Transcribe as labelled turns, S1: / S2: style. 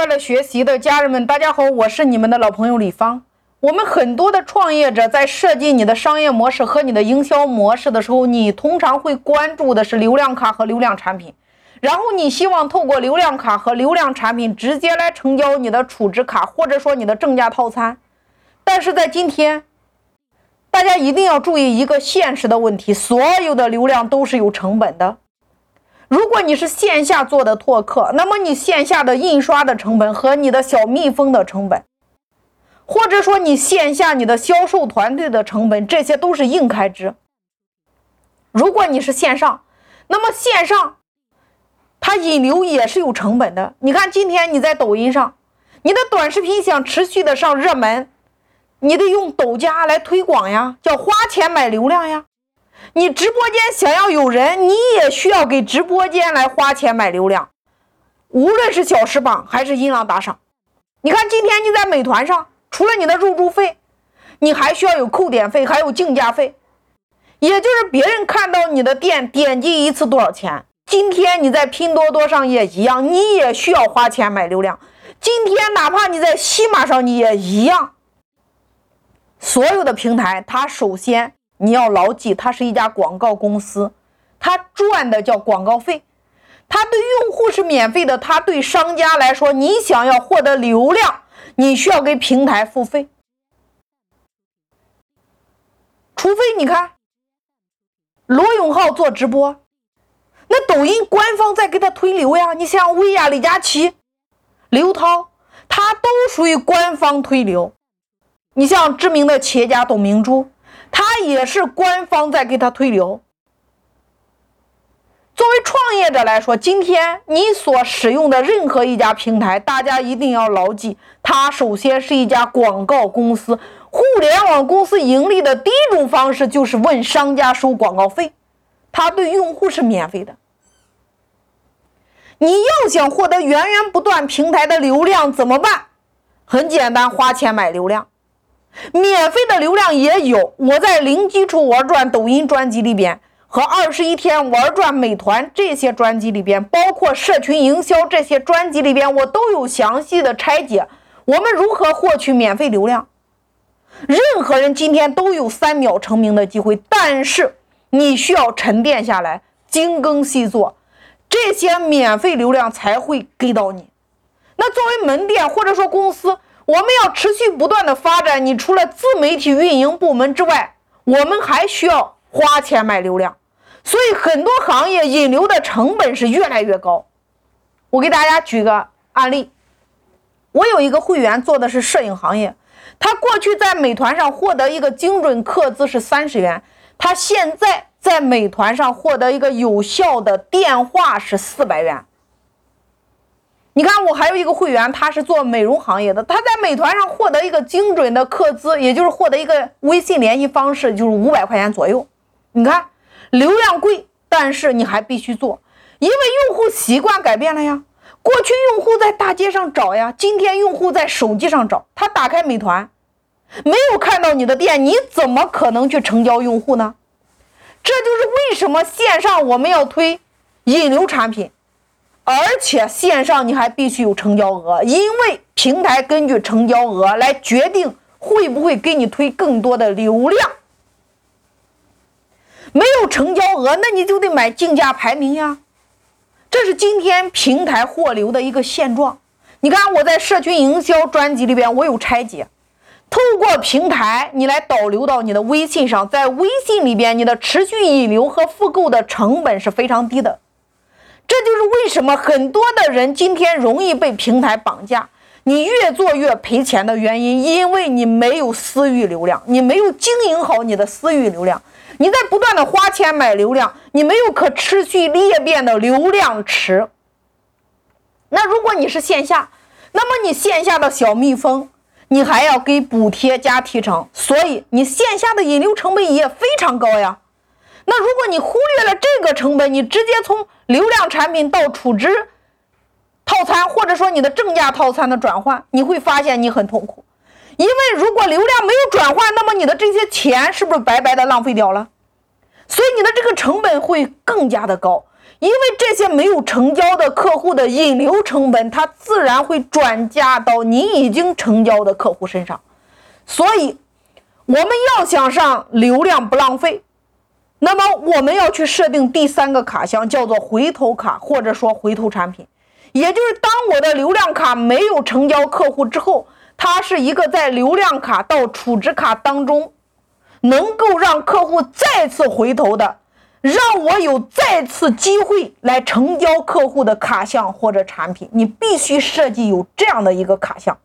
S1: 快乐学习的家人们，大家好，我是你们的老朋友李芳。我们很多的创业者在设计你的商业模式和你的营销模式的时候，你通常会关注的是流量卡和流量产品，然后你希望透过流量卡和流量产品直接来成交你的储值卡，或者说你的正价套餐。但是在今天，大家一定要注意一个现实的问题：所有的流量都是有成本的。如果你是线下做的拓客，那么你线下的印刷的成本和你的小蜜蜂的成本，或者说你线下你的销售团队的成本，这些都是硬开支。如果你是线上，那么线上它引流也是有成本的。你看今天你在抖音上，你的短视频想持续的上热门，你得用抖加来推广呀，叫花钱买流量呀。你直播间想要有人，你也需要给直播间来花钱买流量，无论是小时榜还是音浪打赏。你看今天你在美团上，除了你的入驻费，你还需要有扣点费，还有竞价费，也就是别人看到你的店点击一次多少钱。今天你在拼多多上也一样，你也需要花钱买流量。今天哪怕你在西马上，你也一样。所有的平台，它首先。你要牢记，它是一家广告公司，它赚的叫广告费，它对用户是免费的，它对商家来说，你想要获得流量，你需要给平台付费，除非你看罗永浩做直播，那抖音官方在给他推流呀，你像薇娅、李佳琦、刘涛，他都属于官方推流，你像知名的企业家董明珠。他也是官方在给他推流。作为创业者来说，今天你所使用的任何一家平台，大家一定要牢记，它首先是一家广告公司。互联网公司盈利的第一种方式就是问商家收广告费，它对用户是免费的。你要想获得源源不断平台的流量怎么办？很简单，花钱买流量。免费的流量也有，我在零基础玩转抖音专辑里边和二十一天玩转美团这些专辑里边，包括社群营销这些专辑里边，我都有详细的拆解。我们如何获取免费流量？任何人今天都有三秒成名的机会，但是你需要沉淀下来，精耕细作，这些免费流量才会给到你。那作为门店或者说公司。我们要持续不断的发展。你除了自媒体运营部门之外，我们还需要花钱买流量。所以很多行业引流的成本是越来越高。我给大家举个案例，我有一个会员做的是摄影行业，他过去在美团上获得一个精准客资是三十元，他现在在美团上获得一个有效的电话是四百元。你看，我还有一个会员，他是做美容行业的，他在美团上获得一个精准的客资，也就是获得一个微信联系方式，就是五百块钱左右。你看，流量贵，但是你还必须做，因为用户习惯改变了呀。过去用户在大街上找呀，今天用户在手机上找，他打开美团，没有看到你的店，你怎么可能去成交用户呢？这就是为什么线上我们要推引流产品。而且线上你还必须有成交额，因为平台根据成交额来决定会不会给你推更多的流量。没有成交额，那你就得买竞价排名呀。这是今天平台货流的一个现状。你看我在社群营销专辑里边，我有拆解，透过平台你来导流到你的微信上，在微信里边你的持续引流和复购的成本是非常低的。这就是为什么很多的人今天容易被平台绑架，你越做越赔钱的原因，因为你没有私域流量，你没有经营好你的私域流量，你在不断的花钱买流量，你没有可持续裂变的流量池。那如果你是线下，那么你线下的小蜜蜂，你还要给补贴加提成，所以你线下的引流成本也非常高呀。那如果你忽略了这个成本，你直接从流量产品到储值套餐，或者说你的正价套餐的转换，你会发现你很痛苦，因为如果流量没有转换，那么你的这些钱是不是白白的浪费掉了？所以你的这个成本会更加的高，因为这些没有成交的客户的引流成本，它自然会转嫁到你已经成交的客户身上。所以，我们要想上流量不浪费，那么我们要去设定第三个卡项，叫做回头卡，或者说回头产品。也就是当我的流量卡没有成交客户之后，它是一个在流量卡到储值卡当中，能够让客户再次回头的。让我有再次机会来成交客户的卡项或者产品，你必须设计有这样的一个卡项。